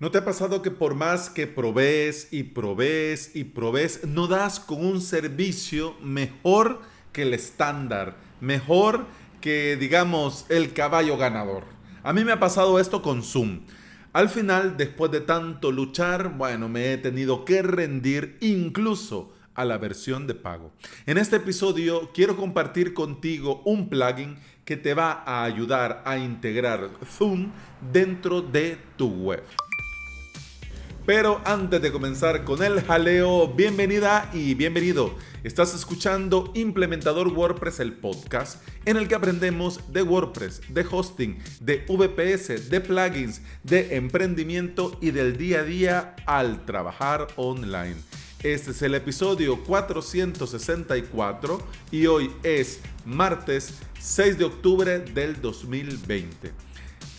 ¿No te ha pasado que por más que provees y provees y provees, no das con un servicio mejor que el estándar, mejor que, digamos, el caballo ganador? A mí me ha pasado esto con Zoom. Al final, después de tanto luchar, bueno, me he tenido que rendir incluso a la versión de pago. En este episodio quiero compartir contigo un plugin que te va a ayudar a integrar Zoom dentro de tu web. Pero antes de comenzar con el jaleo, bienvenida y bienvenido. Estás escuchando Implementador WordPress, el podcast, en el que aprendemos de WordPress, de hosting, de VPS, de plugins, de emprendimiento y del día a día al trabajar online. Este es el episodio 464 y hoy es martes 6 de octubre del 2020.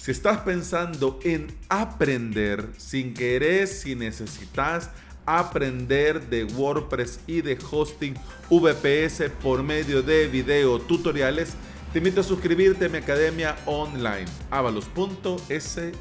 Si estás pensando en aprender sin querer, si necesitas aprender de WordPress y de hosting VPS por medio de video tutoriales, te invito a suscribirte a mi academia online avalos.sv.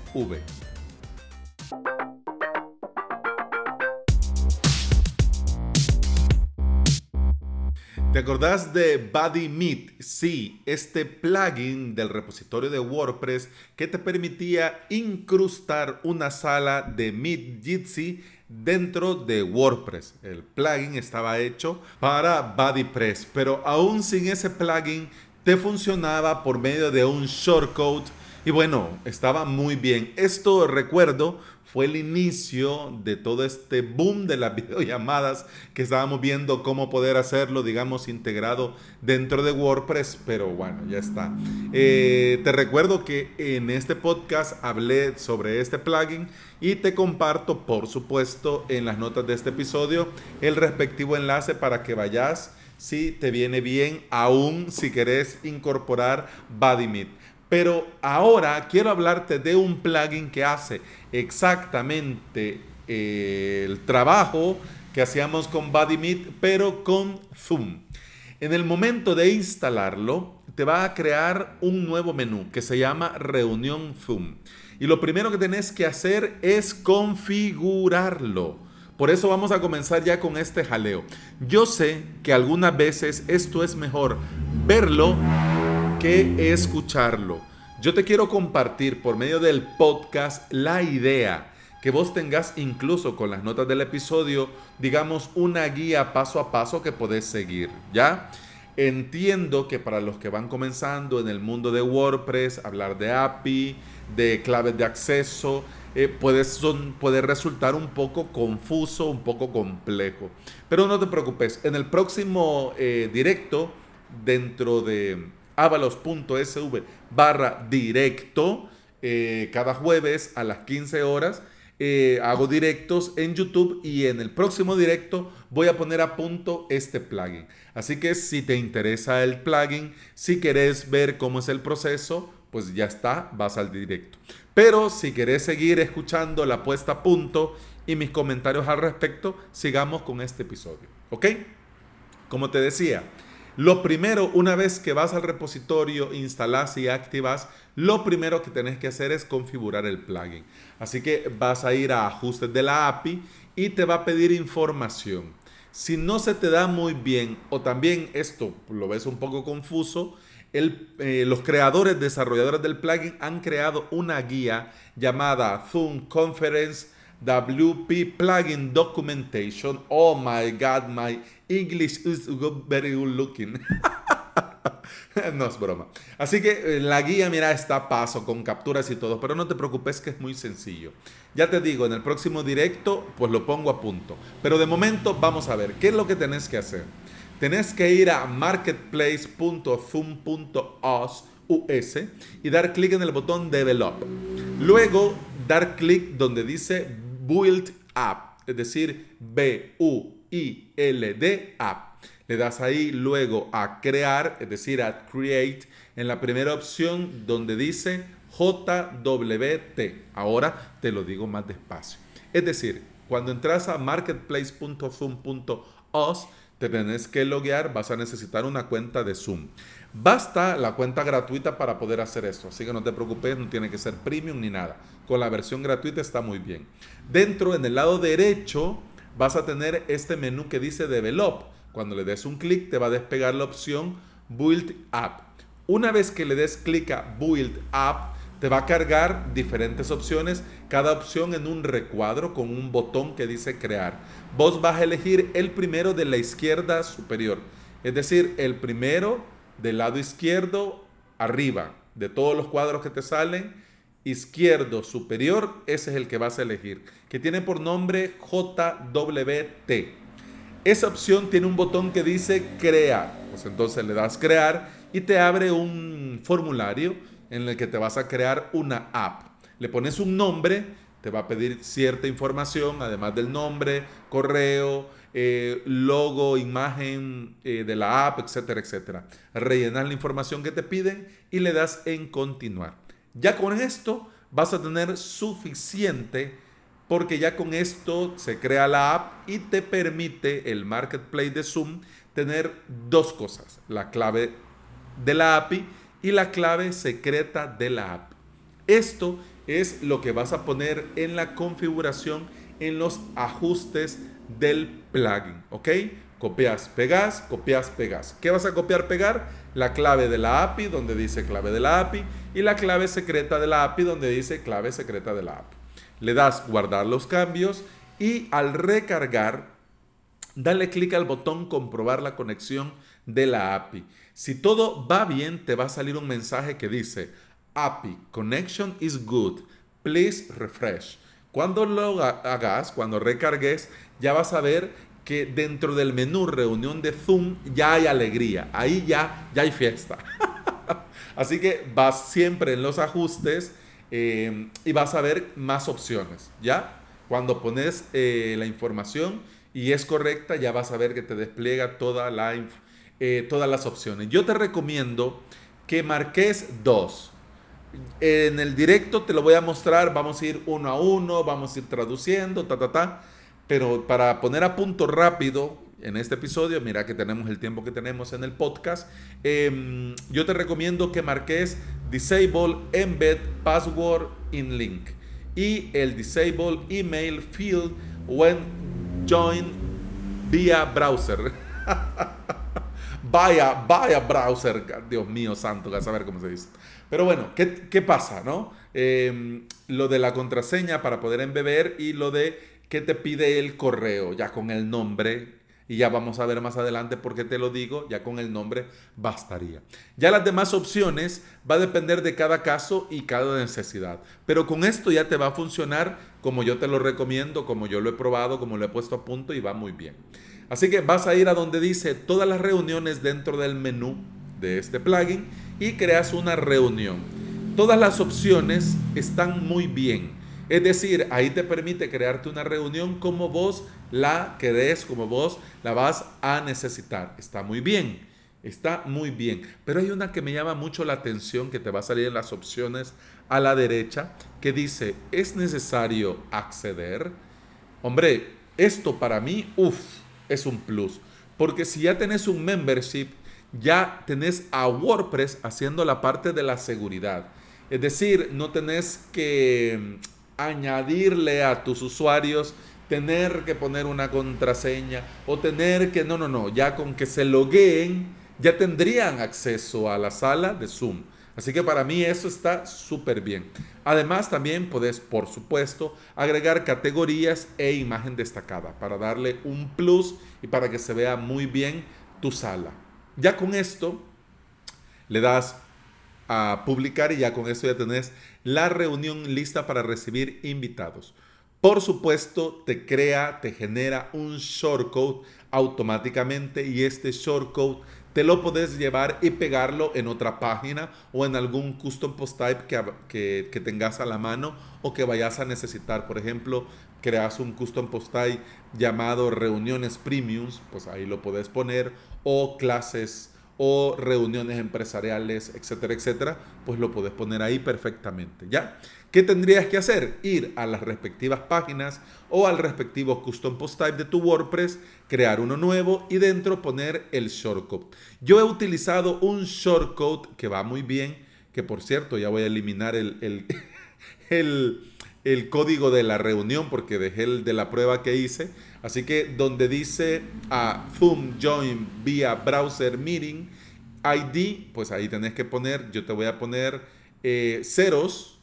¿Te acordás de BuddyMeet? Sí, este plugin del repositorio de WordPress que te permitía incrustar una sala de Meet Jitsi dentro de WordPress. El plugin estaba hecho para BuddyPress, pero aún sin ese plugin te funcionaba por medio de un shortcode y bueno, estaba muy bien. Esto recuerdo fue el inicio de todo este boom de las videollamadas que estábamos viendo cómo poder hacerlo, digamos, integrado dentro de WordPress, pero bueno, ya está. Eh, te recuerdo que en este podcast hablé sobre este plugin y te comparto, por supuesto, en las notas de este episodio el respectivo enlace para que vayas si te viene bien, aún si querés incorporar BuddyMeet. Pero ahora quiero hablarte de un plugin que hace exactamente eh, el trabajo que hacíamos con BuddyMeet, pero con Zoom. En el momento de instalarlo, te va a crear un nuevo menú que se llama Reunión Zoom. Y lo primero que tenés que hacer es configurarlo. Por eso vamos a comenzar ya con este jaleo. Yo sé que algunas veces esto es mejor verlo que escucharlo. Yo te quiero compartir por medio del podcast la idea que vos tengas incluso con las notas del episodio, digamos, una guía paso a paso que podés seguir, ¿ya? Entiendo que para los que van comenzando en el mundo de WordPress, hablar de API, de claves de acceso, eh, puede resultar un poco confuso, un poco complejo. Pero no te preocupes, en el próximo eh, directo, dentro de avalos.sv barra directo. Eh, cada jueves a las 15 horas eh, hago directos en YouTube y en el próximo directo voy a poner a punto este plugin. Así que si te interesa el plugin, si querés ver cómo es el proceso, pues ya está, vas al directo. Pero si querés seguir escuchando la puesta a punto y mis comentarios al respecto, sigamos con este episodio. ¿Ok? Como te decía, lo primero, una vez que vas al repositorio, instalas y activas, lo primero que tenés que hacer es configurar el plugin. Así que vas a ir a ajustes de la API y te va a pedir información. Si no se te da muy bien o también esto lo ves un poco confuso, eh, los creadores, desarrolladores del plugin han creado una guía llamada Zoom Conference WP Plugin Documentation. Oh my God, my English is very good looking. no es broma. Así que eh, la guía, mira, está a paso con capturas y todo, pero no te preocupes que es muy sencillo. Ya te digo, en el próximo directo, pues lo pongo a punto. Pero de momento vamos a ver, ¿qué es lo que tenés que hacer? Tenés que ir a marketplace.zoom.us y dar clic en el botón Develop. Luego dar clic donde dice Build App, es decir, B-U-I-L-D App. Le das ahí luego a crear, es decir, a create, en la primera opción donde dice JWT. Ahora te lo digo más despacio. Es decir, cuando entras a marketplace.zoom.os, te tenés que loguear, vas a necesitar una cuenta de Zoom. Basta la cuenta gratuita para poder hacer esto, así que no te preocupes, no tiene que ser premium ni nada. Con la versión gratuita está muy bien. Dentro, en el lado derecho, vas a tener este menú que dice Develop. Cuando le des un clic, te va a despegar la opción Build App. Una vez que le des clic a Build App, te va a cargar diferentes opciones, cada opción en un recuadro con un botón que dice crear. Vos vas a elegir el primero de la izquierda superior, es decir, el primero del lado izquierdo arriba, de todos los cuadros que te salen, izquierdo superior, ese es el que vas a elegir, que tiene por nombre JWT. Esa opción tiene un botón que dice crear, pues entonces le das crear y te abre un formulario en el que te vas a crear una app. Le pones un nombre, te va a pedir cierta información, además del nombre, correo, eh, logo, imagen eh, de la app, etcétera, etcétera. Rellenas la información que te piden y le das en continuar. Ya con esto vas a tener suficiente porque ya con esto se crea la app y te permite el marketplace de Zoom tener dos cosas, la clave de la API y la clave secreta de la app. Esto es lo que vas a poner en la configuración en los ajustes del plugin, ¿ok? Copias, pegas, copias, pegas. ¿Qué vas a copiar, pegar? La clave de la API donde dice clave de la API y la clave secreta de la API donde dice clave secreta de la API. Le das guardar los cambios y al recargar, dale clic al botón comprobar la conexión de la API. Si todo va bien, te va a salir un mensaje que dice, API connection is good, please refresh. Cuando lo hagas, cuando recargues, ya vas a ver que dentro del menú reunión de Zoom ya hay alegría, ahí ya, ya hay fiesta. Así que vas siempre en los ajustes eh, y vas a ver más opciones, ¿ya? Cuando pones eh, la información y es correcta, ya vas a ver que te despliega toda la eh, todas las opciones. Yo te recomiendo que marques dos. En el directo te lo voy a mostrar, vamos a ir uno a uno, vamos a ir traduciendo, ta, ta, ta. Pero para poner a punto rápido en este episodio, mira que tenemos el tiempo que tenemos en el podcast, em, yo te recomiendo que marques Disable Embed Password in Link y el Disable Email Field when join via browser. Vaya, vaya browser, Dios mío santo, a saber cómo se dice. Pero bueno, ¿qué, pasa, no? Em, lo de la contraseña para poder embeber y lo de que te pide el correo, ya con el nombre, y ya vamos a ver más adelante por qué te lo digo, ya con el nombre bastaría. Ya las demás opciones va a depender de cada caso y cada necesidad, pero con esto ya te va a funcionar como yo te lo recomiendo, como yo lo he probado, como lo he puesto a punto y va muy bien. Así que vas a ir a donde dice todas las reuniones dentro del menú de este plugin y creas una reunión. Todas las opciones están muy bien. Es decir, ahí te permite crearte una reunión como vos la querés, como vos la vas a necesitar. Está muy bien, está muy bien. Pero hay una que me llama mucho la atención que te va a salir en las opciones a la derecha que dice, ¿es necesario acceder? Hombre, esto para mí, uff, es un plus. Porque si ya tenés un membership, ya tenés a WordPress haciendo la parte de la seguridad. Es decir, no tenés que añadirle a tus usuarios tener que poner una contraseña o tener que, no, no, no, ya con que se logueen, ya tendrían acceso a la sala de Zoom. Así que para mí eso está súper bien. Además también puedes, por supuesto, agregar categorías e imagen destacada para darle un plus y para que se vea muy bien tu sala. Ya con esto le das a publicar y ya con esto ya tenés la reunión lista para recibir invitados. Por supuesto, te crea, te genera un shortcode automáticamente y este shortcode te lo puedes llevar y pegarlo en otra página o en algún custom post type que, que, tengas a la mano o que vayas a necesitar. Por ejemplo, creas un custom post type llamado reuniones premiums, pues ahí lo puedes poner, o clases o reuniones empresariales, etcétera, etcétera, pues lo puedes poner ahí perfectamente, ¿ya? ¿Qué tendrías que hacer? Ir a las respectivas páginas o al respectivo custom post type de tu WordPress, crear uno nuevo y dentro poner el shortcode. Yo he utilizado un shortcode que va muy bien, que por cierto ya voy a eliminar el, el, el código de la reunión porque dejé el de la prueba que hice. Así que donde dice a Zoom Join vía Browser Meeting ID, pues ahí tenés que poner, yo te voy a poner eh, ceros,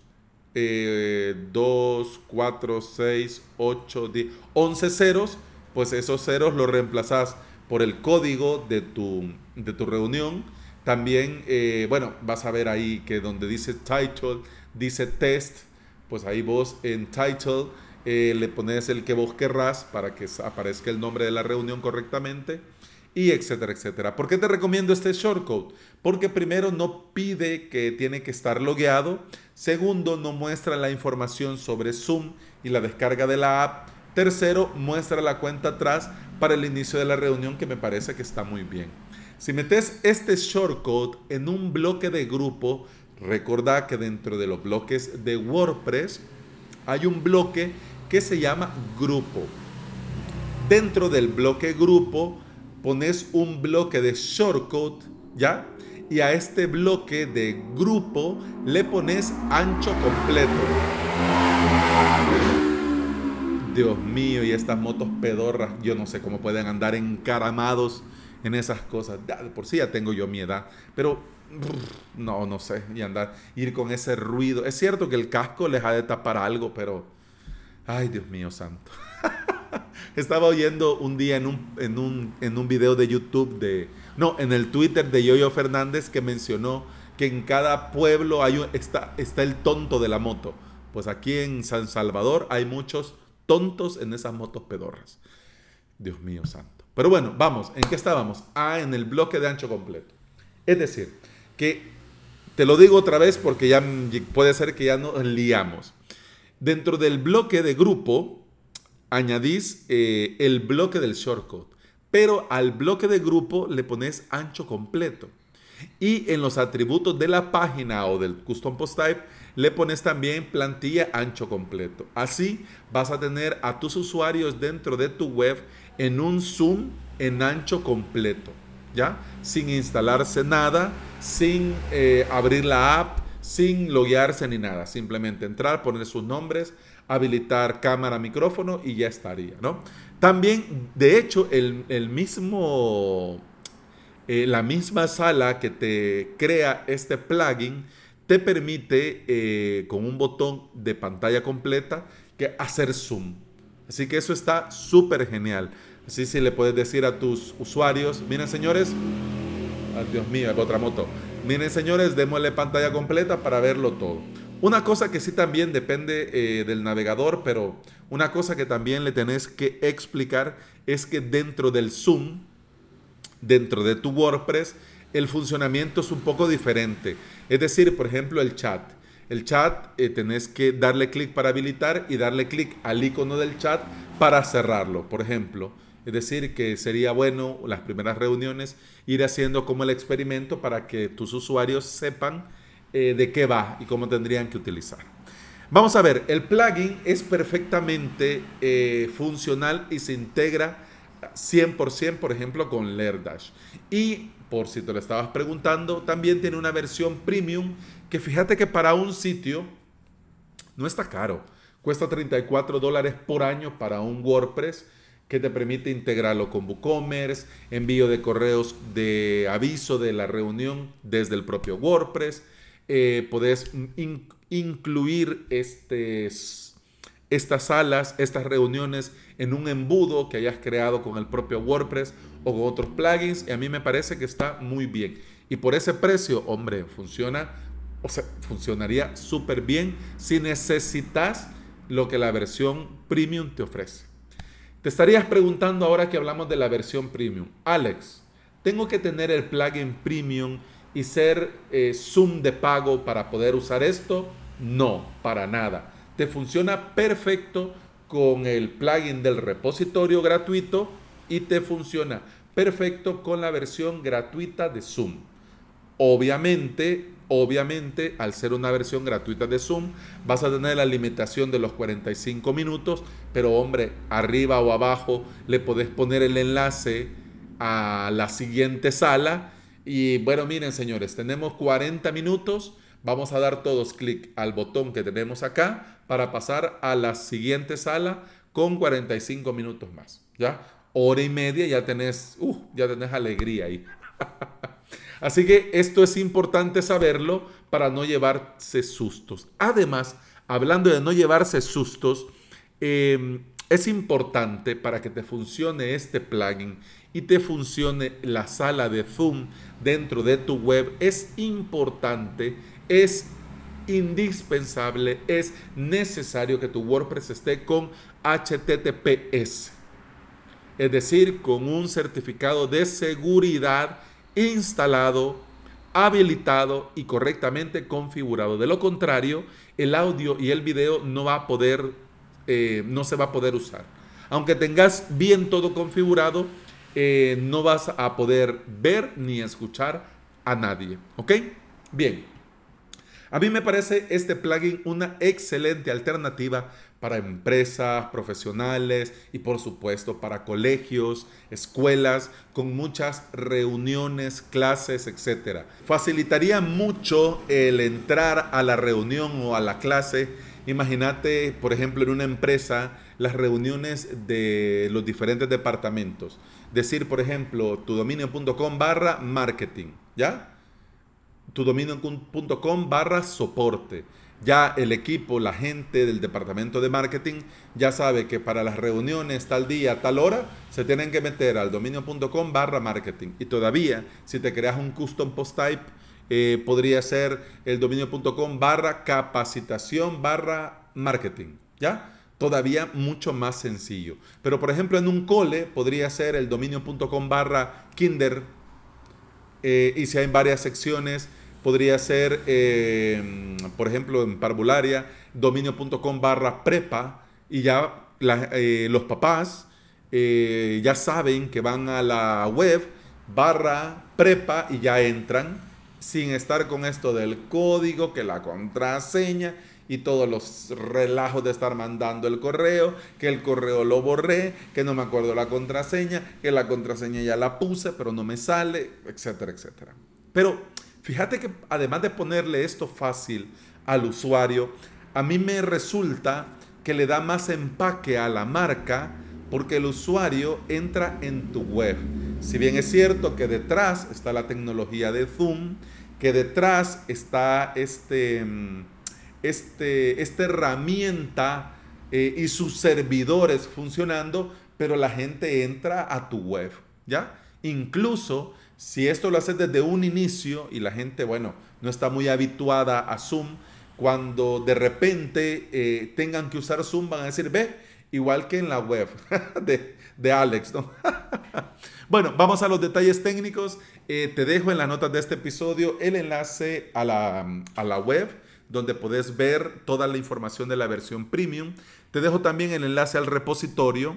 2, 4, 6, 8, 10, 11 ceros, pues esos ceros los reemplazás por el código de tu, de tu reunión. También, eh, bueno, vas a ver ahí que donde dice title, dice test, pues ahí vos en title eh, le pones el que vos querrás para que aparezca el nombre de la reunión correctamente y etcétera, etcétera. ¿Por qué te recomiendo este shortcode? Porque primero no pide que tiene que estar logueado, segundo no muestra la información sobre Zoom y la descarga de la app, tercero muestra la cuenta atrás para el inicio de la reunión que me parece que está muy bien. Si metes este shortcode en un bloque de grupo, recordá que dentro de los bloques de WordPress hay un bloque que se llama grupo. Dentro del bloque grupo pones un bloque de shortcode, ¿ya? Y a este bloque de grupo le pones ancho completo. Dios mío, y estas motos pedorras, yo no sé cómo pueden andar encaramados en esas cosas. por sí ya tengo yo mi edad, pero no, no sé, y andar, ir con ese ruido. Es cierto que el casco les ha de tapar algo, pero, ay Dios mío santo. Estaba oyendo un día en un, en, un, en un video de YouTube de, no, en el Twitter de Yoyo Fernández que mencionó que en cada pueblo hay está, está el tonto de la moto. Pues aquí en San Salvador hay muchos tontos en esas motos pedorras. Dios mío santo. Pero bueno, vamos, ¿en qué estábamos? Ah, en el bloque de ancho completo. Es decir, que te lo digo otra vez porque ya puede ser que ya nos liamos. Dentro del bloque de grupo, añadís eh, el bloque del shortcode, pero al bloque de grupo le pones ancho completo. Y en los atributos de la página o del custom post type le pones también plantilla ancho completo. Así vas a tener a tus usuarios dentro de tu web en un zoom en ancho completo, ¿ya? Sin instalarse nada, sin eh, abrir la app, sin loguearse ni nada. Simplemente entrar, poner sus nombres, habilitar cámara, micrófono y ya estaría, ¿no? También, de hecho, el, mismo, eh, la misma sala que te crea este plugin te permite eh, con un botón de pantalla completa que hacer zoom. Así que eso está súper genial. Así si le puedes decir a tus usuarios, miren señores, Dios mío, otra moto. Miren señores, démosle pantalla completa para verlo todo. Una cosa que sí también depende eh, del navegador, pero una cosa que también le tenés que explicar es que dentro del Zoom, dentro de tu WordPress, el funcionamiento es un poco diferente. Es decir, por ejemplo, el chat. El chat eh, tenés que darle clic para habilitar y darle clic al icono del chat para cerrarlo, por ejemplo. Es decir, que sería bueno las primeras reuniones ir haciendo como el experimento para que tus usuarios sepan eh, de qué va y cómo tendrían que utilizar. Vamos a ver, el plugin es perfectamente eh, funcional y se integra 100%, por ejemplo, con Lerdash. Y por si te lo estabas preguntando, también tiene una versión premium que fíjate que para un sitio no está caro. Cuesta 34 dólares por año para un WordPress que te permite integrarlo con WooCommerce, envío de correos de aviso de la reunión desde el propio WordPress. Eh, podés incluir estas salas, estas reuniones en un embudo que hayas creado con el propio WordPress o con otros plugins. Y a mí me parece que está muy bien. Y por ese precio, hombre, funciona, o sea, funcionaría súper bien si necesitas lo que la versión premium te ofrece. Te estarías preguntando ahora que hablamos de la versión premium. Alex, ¿tengo que tener el plugin premium y ser eh, Zoom de pago para poder usar esto? No, para nada. Te funciona perfecto con el plugin del repositorio gratuito y te funciona perfecto con la versión gratuita de Zoom. Obviamente, Obviamente, al ser una versión gratuita de Zoom, vas a tener la limitación de los 45 minutos, pero hombre, arriba o abajo le podés poner el enlace a la siguiente sala. Y bueno, miren señores, tenemos 40 minutos, vamos a dar todos clic al botón que tenemos acá para pasar a la siguiente sala con 45 minutos más. ¿Ya? Hora y media ya tenés, uh, ya tenés alegría ahí. Así que esto es importante saberlo para no llevarse sustos. Además, hablando de no llevarse sustos, em, es importante para que te funcione este plugin y te funcione la sala de Zoom dentro de tu web, es importante, es indispensable, es necesario que tu WordPress esté con HTTPS, es decir, con un certificado de seguridad instalado, habilitado y correctamente configurado. De lo contrario, el audio y el video no va a poder, eh, no se va a poder usar. Aunque tengas bien todo configurado, eh, no vas a poder ver ni escuchar a nadie. ¿Ok? Bien. A mí me parece este plugin una excelente alternativa para empresas, profesionales y por supuesto para colegios, escuelas, con muchas reuniones, clases, etc. Facilitaría mucho el entrar a la reunión o a la clase. Imagínate, por ejemplo, en una empresa, las reuniones de los diferentes departamentos. Decir, por ejemplo, tudominio.com barra marketing, ¿ya? tudominio.com barra soporte. Ya el equipo, la gente del departamento de marketing ya sabe que para las reuniones tal día, tal hora, se tienen que meter al dominio.com barra marketing. Y todavía, si te creas un custom post type, eh, podría ser el dominio.com barra capacitación barra marketing. ¿Ya? Todavía mucho más sencillo. Pero por ejemplo en un cole podría ser el dominio.com barra kinder. Eh, y si hay varias secciones, podría ser, eh, por ejemplo, en parvularia, dominio.com barra prepa y ya eh, los papás eh, ya saben que van a la web barra prepa y ya entran sin estar con esto del código, que la contraseña y todos los relajos de estar mandando el correo, que el correo lo borré, que no me acuerdo la contraseña, que la contraseña ya la puse, pero no me sale, etcétera, etcétera. Pero Fíjate que además de ponerle esto fácil al usuario, a mí me resulta que le da más empaque a la marca porque el usuario entra en tu web. Si bien es cierto que detrás está la tecnología de Zoom, que detrás está este, mm, este, esta herramienta eh, y sus servidores funcionando, pero la gente entra a tu web, ¿ya? Incluso si esto lo haces desde un inicio y la gente, bueno, no está muy habituada a Zoom, cuando de repente eh, tengan que usar Zoom van a decir, ve, igual que en la web de, Alex, ¿no? bueno, vamos a los detalles técnicos. Eh, te dejo en las notas de este episodio el enlace a la, a la web donde puedes ver toda la información de la versión premium. Te dejo también el enlace al repositorio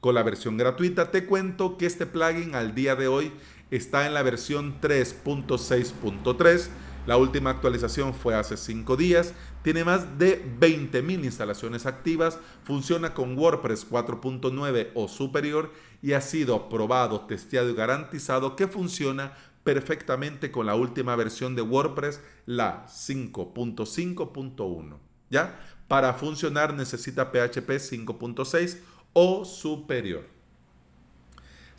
con la versión gratuita. Te cuento que este plugin al día de hoy está en la versión 3.6.3. La última actualización fue hace 5 días. Tiene más de 20.000 instalaciones activas. Funciona con WordPress 4.9 o superior y ha sido probado, testeado y garantizado que funciona perfectamente con la última versión de WordPress, la 5.5.1. ¿Ya? Para funcionar necesita PHP 5.6 o superior.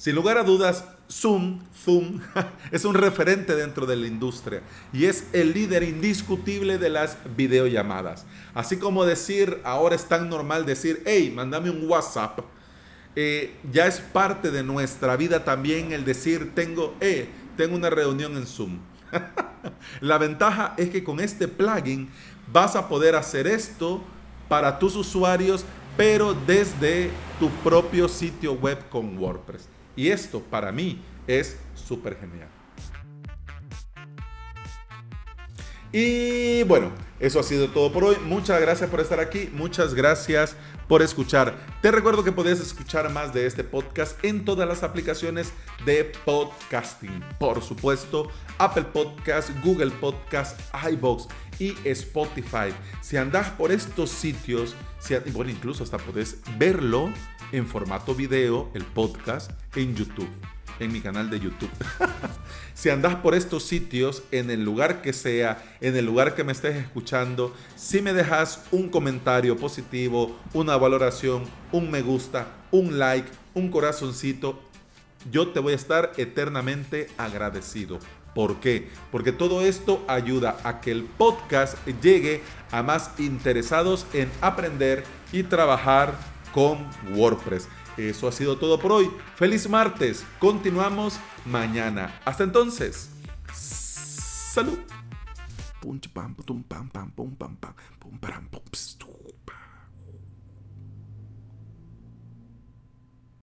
Sin lugar a dudas, Zoom, Zoom es un referente dentro de la industria y es el líder indiscutible de las videollamadas. Así como decir, ahora es tan normal decir, hey, mándame un WhatsApp. Eh, ya es parte de nuestra vida también el decir, tengo, eh, tengo una reunión en Zoom. la ventaja es que con este plugin vas a poder hacer esto para tus usuarios, pero desde tu propio sitio web con WordPress. Y esto para mí es súper genial. Y bueno, eso ha sido todo por hoy. Muchas gracias por estar aquí. Muchas gracias por escuchar. Te recuerdo que puedes escuchar más de este podcast en todas las aplicaciones de podcasting. Por supuesto, Apple Podcast, Google Podcast, iBox y Spotify. Si andas por estos sitios, si, bueno, incluso hasta puedes verlo en formato video, el podcast, en YouTube. en mi canal de YouTube. si andas por estos sitios, en el lugar que sea, en el lugar que me estés escuchando, si me dejas un comentario positivo, una valoración, un me gusta, un like, un corazoncito, yo te voy a estar eternamente agradecido. ¿Por qué? Porque todo esto ayuda a que el podcast llegue a más interesados en aprender y trabajar con WordPress. Eso ha sido todo por hoy. Feliz martes. Continuamos mañana. Hasta entonces. Salud.